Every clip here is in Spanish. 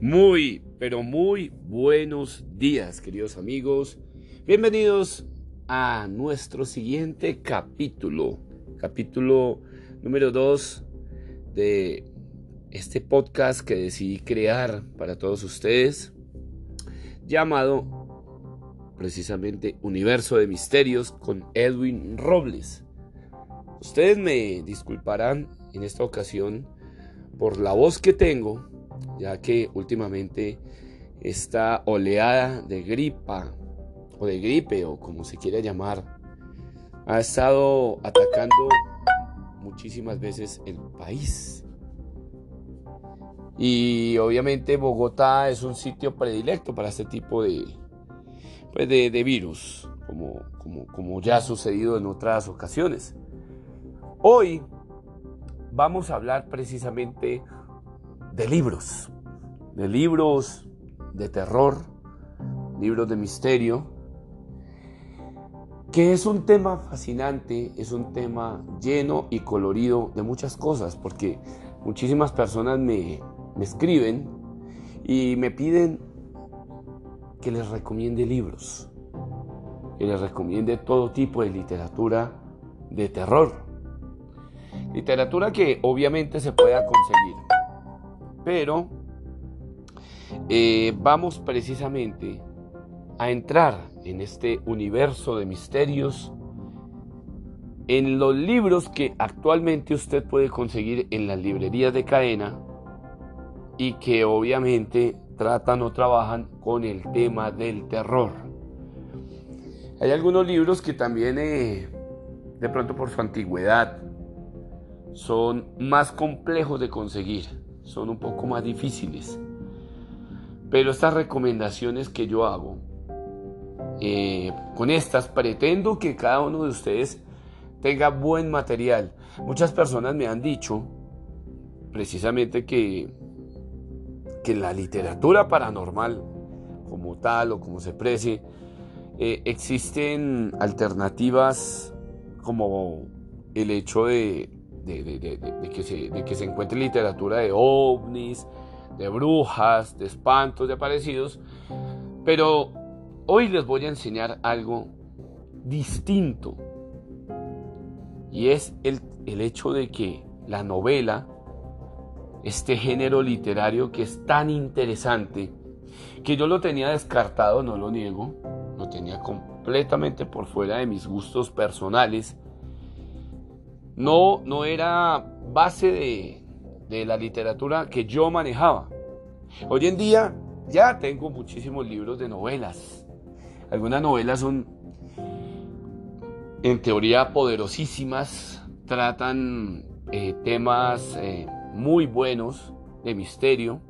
Muy, pero muy buenos días, queridos amigos. Bienvenidos a nuestro siguiente capítulo, capítulo número 2 de este podcast que decidí crear para todos ustedes, llamado precisamente Universo de Misterios con Edwin Robles. Ustedes me disculparán en esta ocasión por la voz que tengo, ya que últimamente esta oleada de gripa o de gripe o como se quiera llamar ha estado atacando muchísimas veces el país. Y obviamente Bogotá es un sitio predilecto para este tipo de, pues de, virus, como, como, como ya ha sucedido en otras ocasiones. Hoy vamos a hablar precisamente de libros, de libros de terror, libros de misterio, que es un tema fascinante, es un tema lleno y colorido de muchas cosas, porque muchísimas personas me, escriben y me piden que les recomiende libros, que les recomiende todo tipo de literatura de terror. Literatura que obviamente se pueda conseguir. Pero eh, vamos precisamente a entrar en este universo de misterios en los libros que actualmente usted puede conseguir en las librerías de cadena y que obviamente tratan o trabajan con el tema del terror. Hay algunos libros que también, eh, de pronto por su antigüedad, son más complejos de conseguir, son un poco más difíciles. Pero estas recomendaciones que yo hago, eh, con estas pretendo que cada uno de ustedes tenga buen material. Muchas personas me han dicho precisamente que, que la literatura paranormal, como tal o como se precie, eh, existen alternativas como el hecho de de, que se, encuentre literatura de ovnis, de brujas, de espantos, de aparecidos. Pero hoy les voy a enseñar algo distinto. Y es el, el hecho de que la novela, este género literario que es tan interesante, que yo lo tenía descartado, no lo niego, lo tenía completamente por fuera de mis gustos personales, no, no era base de, la literatura que yo manejaba. Hoy en día ya tengo muchísimos libros de novelas. Algunas novelas son en teoría poderosísimas, tratan eh, temas eh, muy buenos de misterio,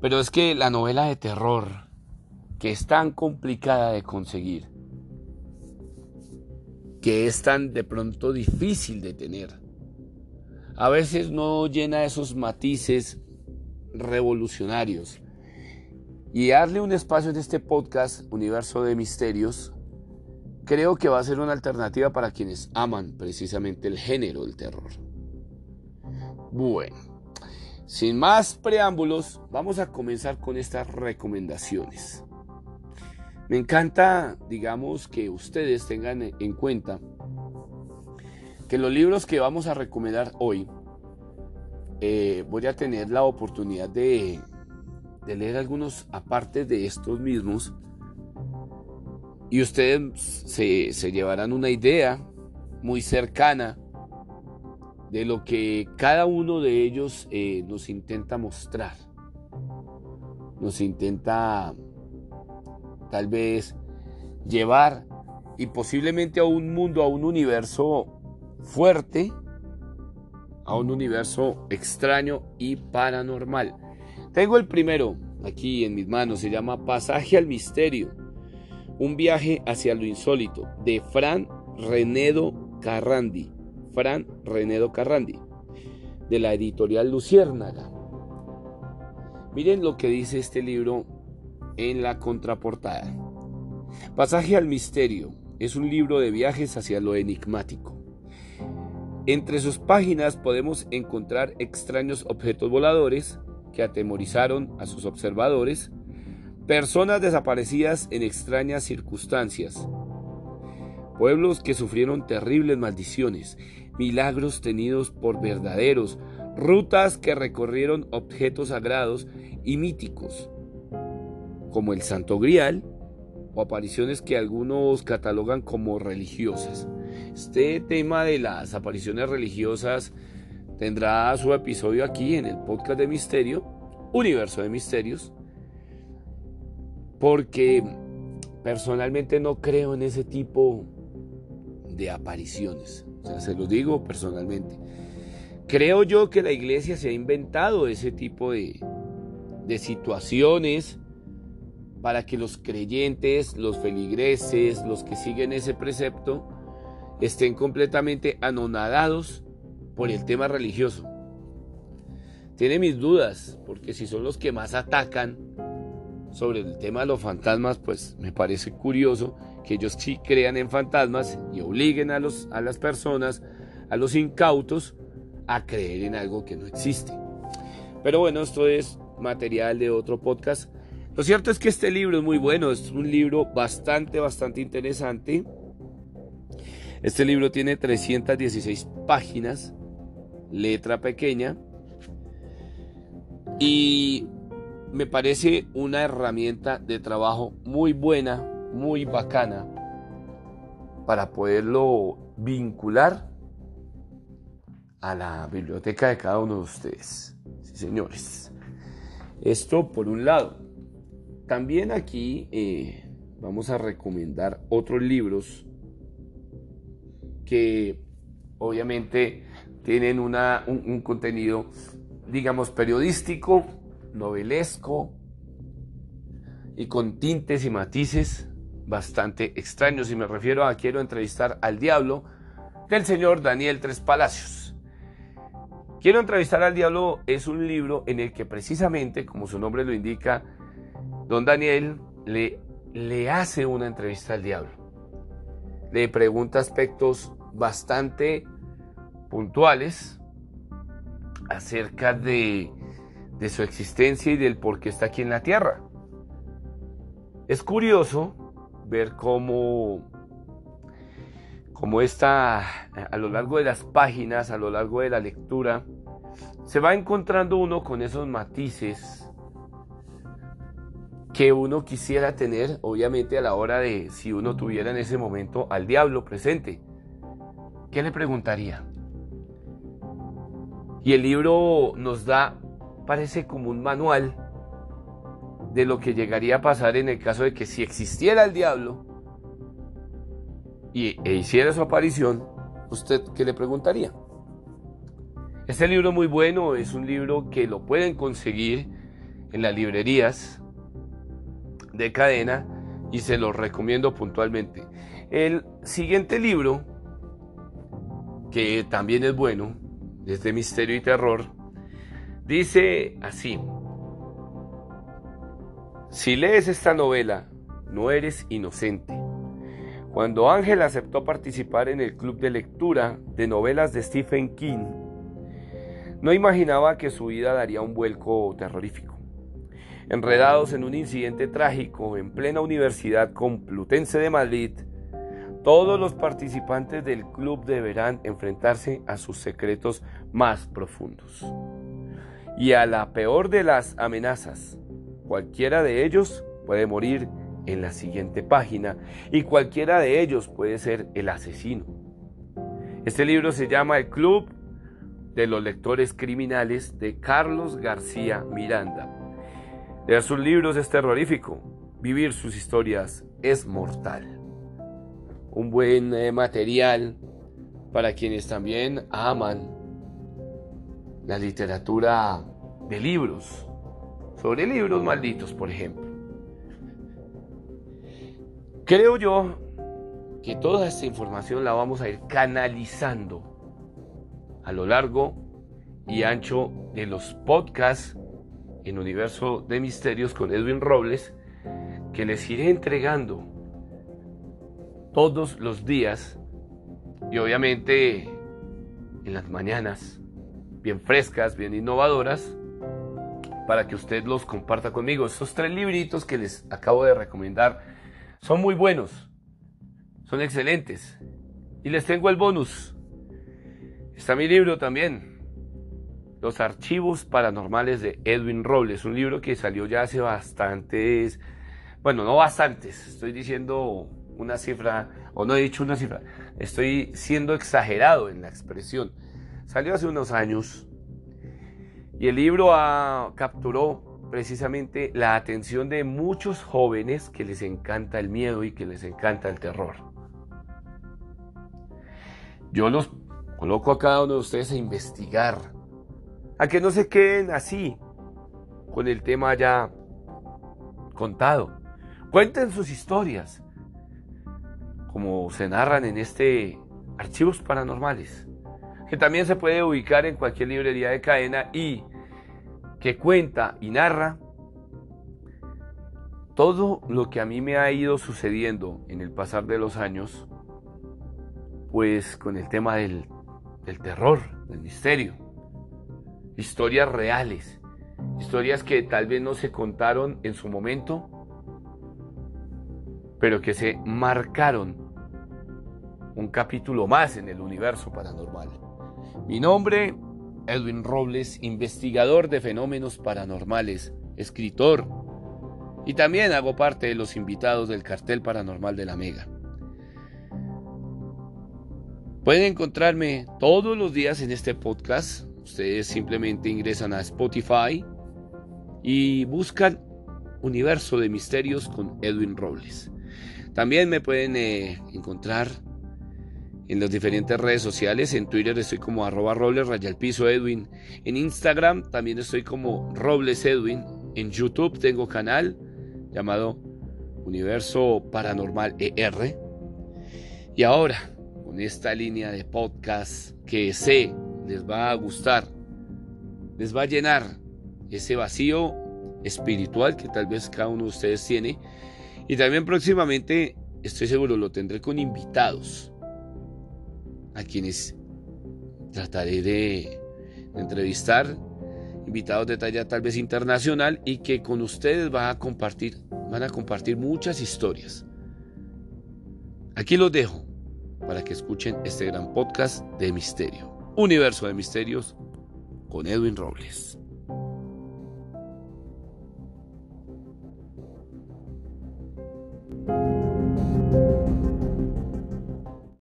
pero es que la novela de terror, que es tan complicada de conseguir, que es tan de pronto difícil de tener. A veces no llena esos matices revolucionarios. Y darle un espacio en este podcast, Universo de Misterios, creo que va a ser una alternativa para quienes aman precisamente el género del terror. Bueno, sin más preámbulos, vamos a comenzar con estas recomendaciones. Me encanta, digamos, que ustedes tengan en cuenta que los libros que vamos a recomendar hoy, eh, voy a tener la oportunidad de, leer algunos aparte de estos mismos y ustedes se, llevarán una idea muy cercana de lo que cada uno de ellos eh, nos intenta mostrar, nos intenta tal vez llevar y posiblemente a un mundo, a un universo fuerte, a un universo extraño y paranormal. Tengo el primero aquí en mis manos, se llama Pasaje al Misterio, un viaje hacia lo insólito, de Fran Renedo Carrandi. Fran Renedo Carrandi, de la editorial Luciérnaga. Miren lo que dice este libro en la contraportada. Pasaje al Misterio es un libro de viajes hacia lo enigmático. Entre sus páginas podemos encontrar extraños objetos voladores, que atemorizaron a sus observadores, personas desaparecidas en extrañas circunstancias, pueblos que sufrieron terribles maldiciones, milagros tenidos por verdaderos, rutas que recorrieron objetos sagrados y míticos, como el Santo Grial, o apariciones que algunos catalogan como religiosas. Este tema de las apariciones religiosas tendrá su episodio aquí en el podcast de Misterio, Universo de Misterios, porque personalmente no creo en ese tipo de apariciones. O sea, se lo digo personalmente. Creo yo que la iglesia se ha inventado ese tipo de, de situaciones para que los creyentes, los feligreses, los que siguen ese precepto, estén completamente anonadados por el tema religioso. Tiene mis dudas, porque si son los que más atacan sobre el tema de los fantasmas, pues me parece curioso que ellos sí crean en fantasmas y obliguen a, los, a las personas, a los incautos, a creer en algo que no existe. Pero bueno, esto es material de otro podcast. Lo cierto es que este libro es muy bueno, es un libro bastante, bastante interesante. Este libro tiene 316 páginas, letra pequeña, y me parece una herramienta de trabajo muy buena, muy bacana, para poderlo vincular a la biblioteca de cada uno de ustedes. Señores. Esto por un lado. También aquí eh, vamos a recomendar otros libros que obviamente tienen una, un, contenido, digamos, periodístico, novelesco y con tintes y matices bastante extraños. Y me refiero a Quiero entrevistar al diablo del señor Daniel Tres Palacios. Quiero entrevistar al diablo es un libro en el que precisamente, como su nombre lo indica, Don Daniel le, le hace una entrevista al diablo. Le pregunta aspectos bastante puntuales acerca de, de su existencia y del por qué está aquí en la tierra. Es curioso ver cómo, cómo está a lo largo de las páginas, a lo largo de la lectura, se va encontrando uno con esos matices que uno quisiera tener, obviamente, a la hora de si uno tuviera en ese momento al diablo presente. ¿Qué le preguntaría? Y el libro nos da, parece como un manual de lo que llegaría a pasar en el caso de que si existiera el diablo y, e hiciera su aparición, ¿usted qué le preguntaría? Este libro es muy bueno, es un libro que lo pueden conseguir en las librerías, de cadena y se los recomiendo puntualmente. El siguiente libro, que también es bueno, es de misterio y terror, dice así, si lees esta novela, no eres inocente. Cuando Ángel aceptó participar en el club de lectura de novelas de Stephen King, no imaginaba que su vida daría un vuelco terrorífico enredados en un incidente trágico en plena Universidad Complutense de Madrid, todos los participantes del club deberán enfrentarse a sus secretos más profundos. Y a la peor de las amenazas, cualquiera de ellos puede morir en la siguiente página y cualquiera de ellos puede ser el asesino. Este libro se llama El Club de los Lectores Criminales de Carlos García Miranda Leer sus libros es terrorífico, vivir sus historias es mortal. Un buen eh, material para quienes también aman la literatura de libros, sobre libros malditos, por ejemplo. Creo yo que toda esta información la vamos a ir canalizando a lo largo y ancho de los podcasts en Universo de Misterios con Edwin Robles, que les iré entregando todos los días y obviamente en las mañanas, bien frescas, bien innovadoras, para que usted los comparta conmigo. Estos tres libritos que les acabo de recomendar son muy buenos, son excelentes. Y les tengo el bonus. Está mi libro también, Los archivos paranormales de Edwin Robles, un libro que salió ya hace bastantes, bueno, no bastantes, estoy diciendo una cifra, o no he dicho una cifra, estoy siendo exagerado en la expresión. Salió hace unos años y el libro capturó precisamente la atención de muchos jóvenes que les encanta el miedo y que les encanta el terror. Yo los coloco a cada uno de ustedes a investigar, a que no se queden así, con el tema ya contado. Cuenten sus historias, como se narran en este Archivos Paranormales que también se puede ubicar en cualquier librería de cadena y que cuenta y narra todo lo que a mí me ha ido sucediendo en el pasar de los años, pues con el tema del, del terror, del misterio, historias reales, historias que tal vez no se contaron en su momento, pero que se marcaron un capítulo más en el universo paranormal. Mi nombre, Edwin Robles, investigador de fenómenos paranormales, escritor, y también hago parte de los invitados del cartel paranormal de la Mega. Pueden encontrarme todos los días en este podcast. Ustedes simplemente ingresan a Spotify y buscan Universo de Misterios con Edwin Robles. También me pueden eh, encontrar en las diferentes redes sociales. En Twitter estoy como arroba robles piso Edwin. En Instagram también estoy como Robles Edwin. En YouTube tengo canal llamado Universo Paranormal ER. Y ahora, con esta línea de podcast que sé les va a gustar, les va a llenar ese vacío espiritual que tal vez cada uno de ustedes tiene. Y también próximamente, estoy seguro, lo tendré con invitados a quienes trataré de, entrevistar, invitados de talla tal vez internacional y que con ustedes van a compartir, van a compartir muchas historias. Aquí los dejo para que escuchen este gran podcast de misterio, Universo de Misterios con Edwin Robles.